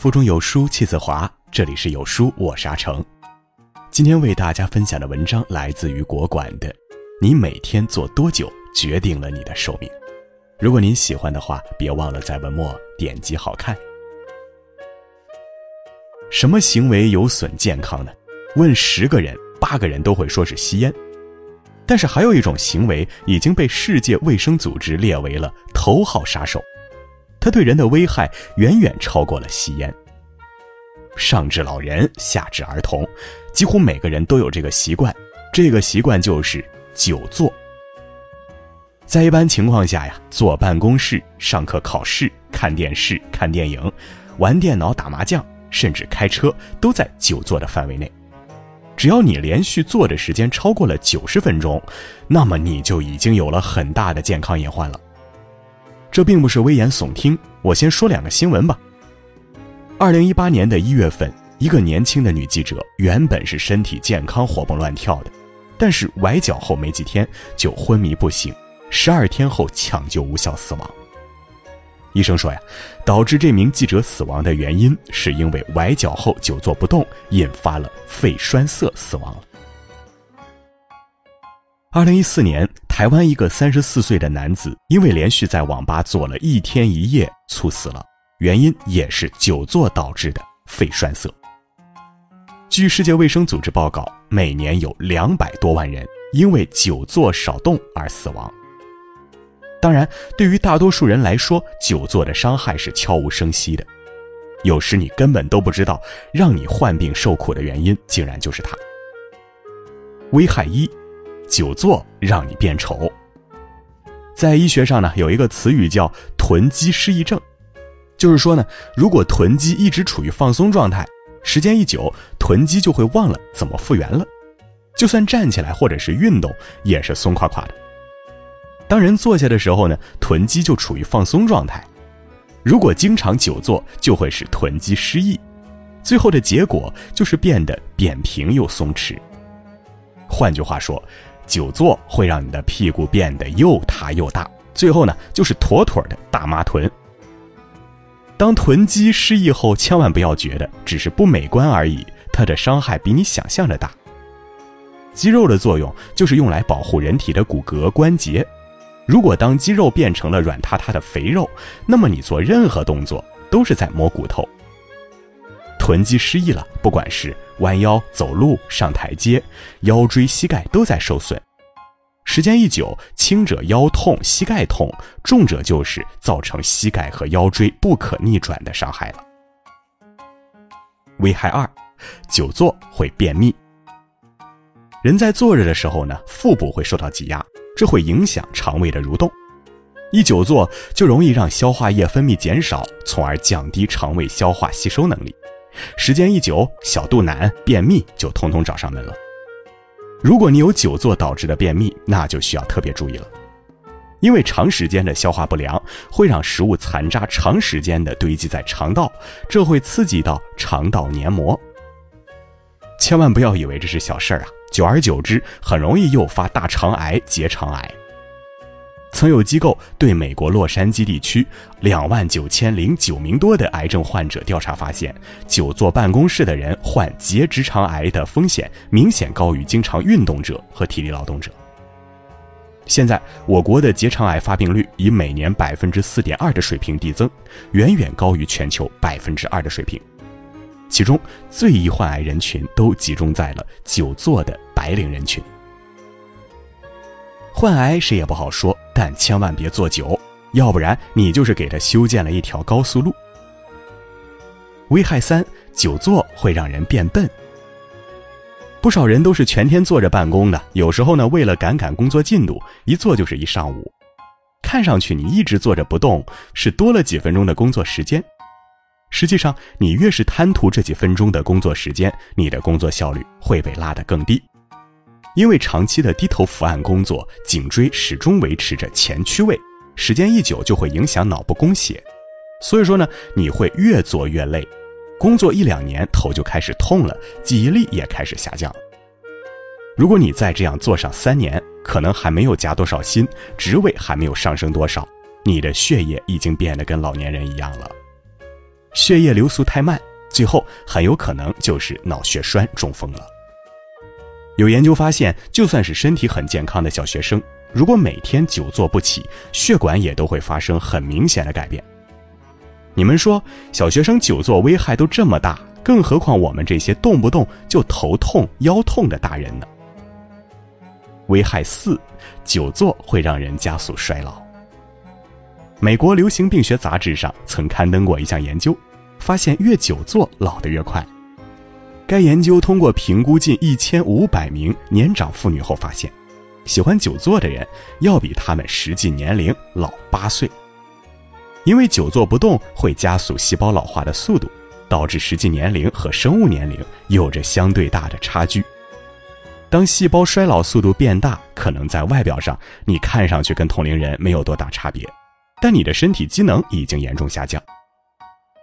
腹中有书气自华，这里是有书我是阿成。今天为大家分享的文章来自于国馆的《你每天做多久决定了你的寿命》。如果您喜欢的话，别忘了在文末点击好看。什么行为有损健康呢？问十个人，八个人都会说是吸烟。但是还有一种行为已经被世界卫生组织列为了头号杀手。它对人的危害远远超过了吸烟。上至老人，下至儿童，几乎每个人都有这个习惯。这个习惯就是久坐。在一般情况下呀，坐办公室、上课、考试、看电视、看电影、玩电脑、打麻将，甚至开车，都在久坐的范围内。只要你连续坐的时间超过了九十分钟，那么你就已经有了很大的健康隐患了。这并不是危言耸听，我先说两个新闻吧。二零一八年的一月份，一个年轻的女记者原本是身体健康、活蹦乱跳的，但是崴脚后没几天就昏迷不醒，十二天后抢救无效死亡。医生说呀，导致这名记者死亡的原因是因为崴脚后久坐不动，引发了肺栓塞死亡了。二零一四年，台湾一个三十四岁的男子因为连续在网吧坐了一天一夜，猝死了，原因也是久坐导致的肺栓塞。据世界卫生组织报告，每年有两百多万人因为久坐少动而死亡。当然，对于大多数人来说，久坐的伤害是悄无声息的，有时你根本都不知道，让你患病受苦的原因竟然就是它。危害一。久坐让你变丑。在医学上呢，有一个词语叫“臀肌失忆症”，就是说呢，如果臀肌一直处于放松状态，时间一久，臀肌就会忘了怎么复原了，就算站起来或者是运动，也是松垮垮的。当人坐下的时候呢，臀肌就处于放松状态，如果经常久坐，就会使臀肌失忆，最后的结果就是变得扁平又松弛。换句话说，久坐会让你的屁股变得又塌又大，最后呢就是妥妥的大妈臀。当臀肌失忆后，千万不要觉得只是不美观而已，它的伤害比你想象的大。肌肉的作用就是用来保护人体的骨骼关节，如果当肌肉变成了软塌塌的肥肉，那么你做任何动作都是在磨骨头。臀肌失忆了，不管是弯腰走路、上台阶，腰椎、膝盖都在受损。时间一久，轻者腰痛、膝盖痛，重者就是造成膝盖和腰椎不可逆转的伤害了。危害二，久坐会便秘。人在坐着的时候呢，腹部会受到挤压，这会影响肠胃的蠕动。一久坐，就容易让消化液分泌减少，从而降低肠胃消化吸收能力。时间一久，小肚腩、便秘就通通找上门了。如果你有久坐导致的便秘，那就需要特别注意了，因为长时间的消化不良会让食物残渣长时间的堆积在肠道，这会刺激到肠道黏膜。千万不要以为这是小事儿啊，久而久之很容易诱发大肠癌、结肠癌。曾有机构对美国洛杉矶地区两万九千零九名多的癌症患者调查发现，久坐办公室的人患结直肠癌的风险明显高于经常运动者和体力劳动者。现在，我国的结肠癌发病率以每年百分之四点二的水平递增，远远高于全球百分之二的水平。其中，最易患癌人群都集中在了久坐的白领人群。患癌谁也不好说。但千万别坐久，要不然你就是给他修建了一条高速路。危害三：久坐会让人变笨。不少人都是全天坐着办公的，有时候呢，为了赶赶工作进度，一坐就是一上午。看上去你一直坐着不动，是多了几分钟的工作时间。实际上，你越是贪图这几分钟的工作时间，你的工作效率会被拉得更低。因为长期的低头伏案工作，颈椎始终维持着前屈位，时间一久就会影响脑部供血，所以说呢，你会越做越累，工作一两年头就开始痛了，记忆力也开始下降。如果你再这样做上三年，可能还没有加多少薪，职位还没有上升多少，你的血液已经变得跟老年人一样了。血液流速太慢，最后很有可能就是脑血栓、中风了。有研究发现，就算是身体很健康的小学生，如果每天久坐不起，血管也都会发生很明显的改变。你们说，小学生久坐危害都这么大，更何况我们这些动不动就头痛、腰痛的大人呢？危害四，久坐会让人加速衰老。美国流行病学杂志上曾刊登过一项研究，发现越久坐老得越快。该研究通过评估近一千五百名年长妇女后发现，喜欢久坐的人要比他们实际年龄老八岁。因为久坐不动会加速细胞老化的速度，导致实际年龄和生物年龄有着相对大的差距。当细胞衰老速度变大，可能在外表上你看上去跟同龄人没有多大差别，但你的身体机能已经严重下降。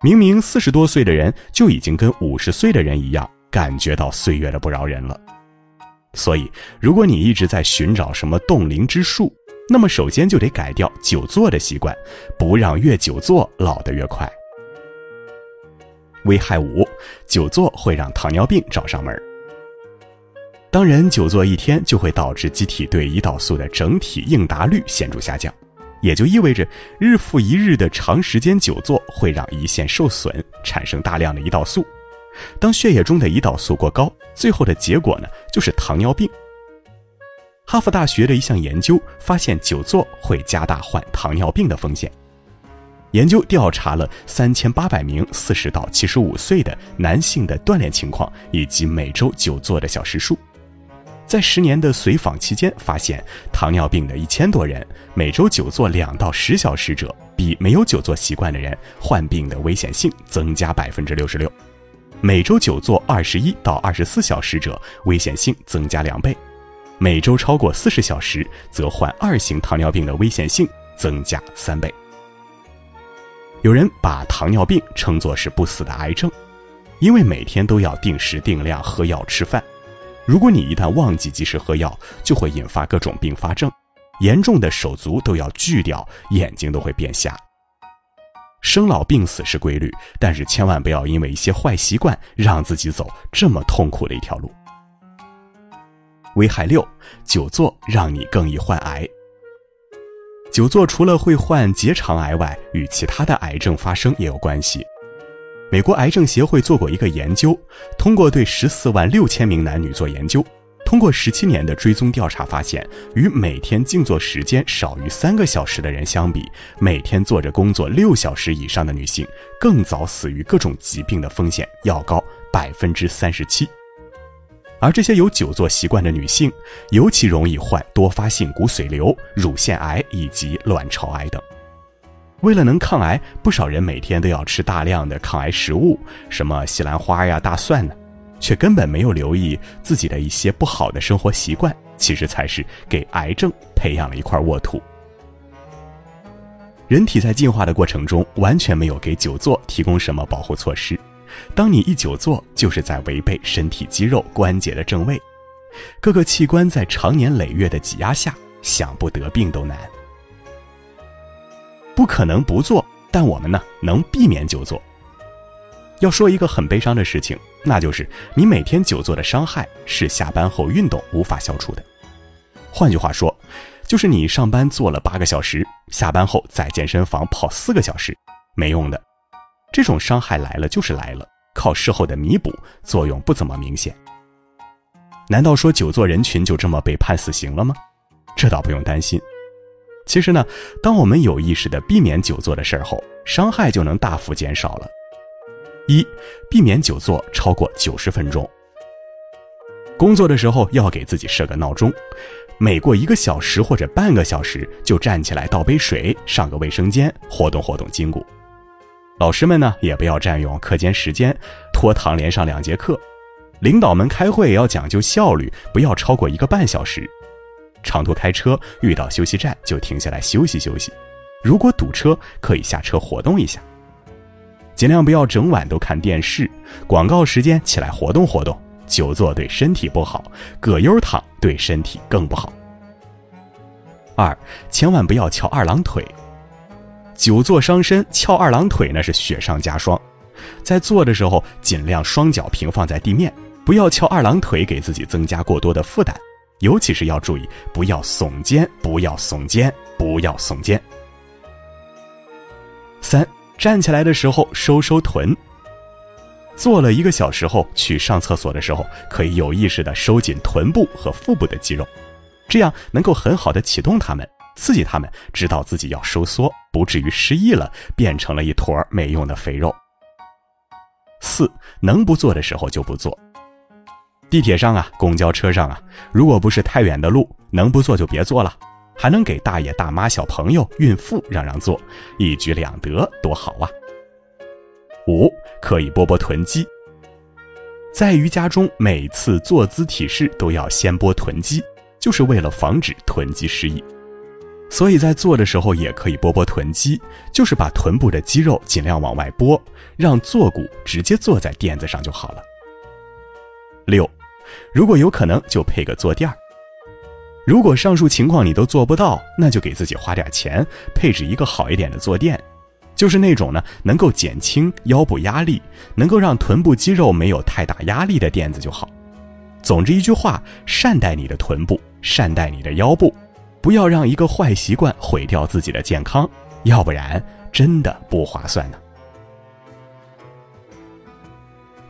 明明四十多岁的人就已经跟五十岁的人一样，感觉到岁月的不饶人了。所以，如果你一直在寻找什么冻龄之术，那么首先就得改掉久坐的习惯，不让越久坐老得越快。危害五，久坐会让糖尿病找上门。当人久坐一天，就会导致机体对胰岛素的整体应答率显著下降，也就意味着日复一日的长时间久坐会让胰腺受损，产生大量的胰岛素。当血液中的胰岛素过高，最后的结果呢，就是糖尿病。哈佛大学的一项研究发现，久坐会加大患糖尿病的风险。研究调查了三千八百名四十到七十五岁的男性的锻炼情况以及每周久坐的小时数。在十年的随访期间，发现糖尿病的一千多人每周久坐两到十小时者，比没有久坐习惯的人患病的危险性增加百分之六十六；每周久坐二十一到二十四小时者，危险性增加两倍；每周超过四十小时，则患二型糖尿病的危险性增加三倍。有人把糖尿病称作是不死的癌症，因为每天都要定时定量喝药吃饭。如果你一旦忘记及时喝药，就会引发各种并发症，严重的手足都要锯掉，眼睛都会变瞎。生老病死是规律，但是千万不要因为一些坏习惯让自己走这么痛苦的一条路。危害六，久坐让你更易患癌。久坐除了会患结肠癌外，与其他的癌症发生也有关系。美国癌症协会做过一个研究，通过对十四万六千名男女做研究，通过十七年的追踪调查发现，与每天静坐时间少于三个小时的人相比，每天坐着工作六小时以上的女性，更早死于各种疾病的风险要高百分之三十七。而这些有久坐习惯的女性，尤其容易患多发性骨髓瘤、乳腺癌以及卵巢癌等。为了能抗癌，不少人每天都要吃大量的抗癌食物，什么西兰花呀、大蒜呢，却根本没有留意自己的一些不好的生活习惯，其实才是给癌症培养了一块沃土。人体在进化的过程中，完全没有给久坐提供什么保护措施。当你一久坐，就是在违背身体肌肉关节的正位，各个器官在长年累月的挤压下，想不得病都难。不可能不做，但我们呢能避免久坐。要说一个很悲伤的事情，那就是你每天久坐的伤害是下班后运动无法消除的。换句话说，就是你上班坐了八个小时，下班后在健身房跑四个小时，没用的。这种伤害来了就是来了，靠事后的弥补作用不怎么明显。难道说久坐人群就这么被判死刑了吗？这倒不用担心。其实呢，当我们有意识的避免久坐的事儿后，伤害就能大幅减少了。一，避免久坐超过九十分钟。工作的时候要给自己设个闹钟，每过一个小时或者半个小时就站起来倒杯水，上个卫生间，活动活动筋骨。老师们呢，也不要占用课间时间，拖堂连上两节课。领导们开会也要讲究效率，不要超过一个半小时。长途开车遇到休息站就停下来休息休息，如果堵车可以下车活动一下。尽量不要整晚都看电视，广告时间起来活动活动。久坐对身体不好，葛优躺对身体更不好。二，千万不要翘二郎腿，久坐伤身，翘二郎腿那是雪上加霜。在坐的时候尽量双脚平放在地面，不要翘二郎腿，给自己增加过多的负担。尤其是要注意，不要耸肩，不要耸肩，不要耸肩。三，站起来的时候收收臀。坐了一个小时后，去上厕所的时候，可以有意识的收紧臀部和腹部的肌肉，这样能够很好的启动它们，刺激它们，知道自己要收缩，不至于失忆了，变成了一坨没用的肥肉。四，能不做的时候就不做。地铁上啊，公交车上啊，如果不是太远的路，能不坐就别坐了，还能给大爷大妈、小朋友、孕妇让让座，一举两得，多好啊！五，可以拨拨臀肌。在瑜伽中，每次坐姿体式都要先拨臀肌，就是为了防止臀肌失忆。所以在做的时候也可以拨拨臀肌，就是把臀部的肌肉尽量往外拨，让坐骨直接坐在垫子上就好了。六。如果有可能，就配个坐垫儿。如果上述情况你都做不到，那就给自己花点钱，配置一个好一点的坐垫，就是那种呢能够减轻腰部压力，能够让臀部肌肉没有太大压力的垫子就好。总之一句话，善待你的臀部，善待你的腰部，不要让一个坏习惯毁掉自己的健康，要不然真的不划算呢。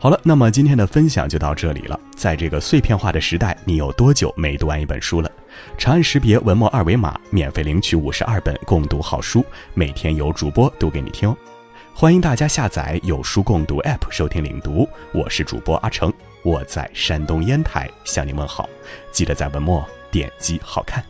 好了，那么今天的分享就到这里了。在这个碎片化的时代，你有多久没读完一本书了？长按识别文末二维码，免费领取五十二本共读好书，每天有主播读给你听。欢迎大家下载有书共读 App 收听领读。我是主播阿成，我在山东烟台向你问好。记得在文末点击好看。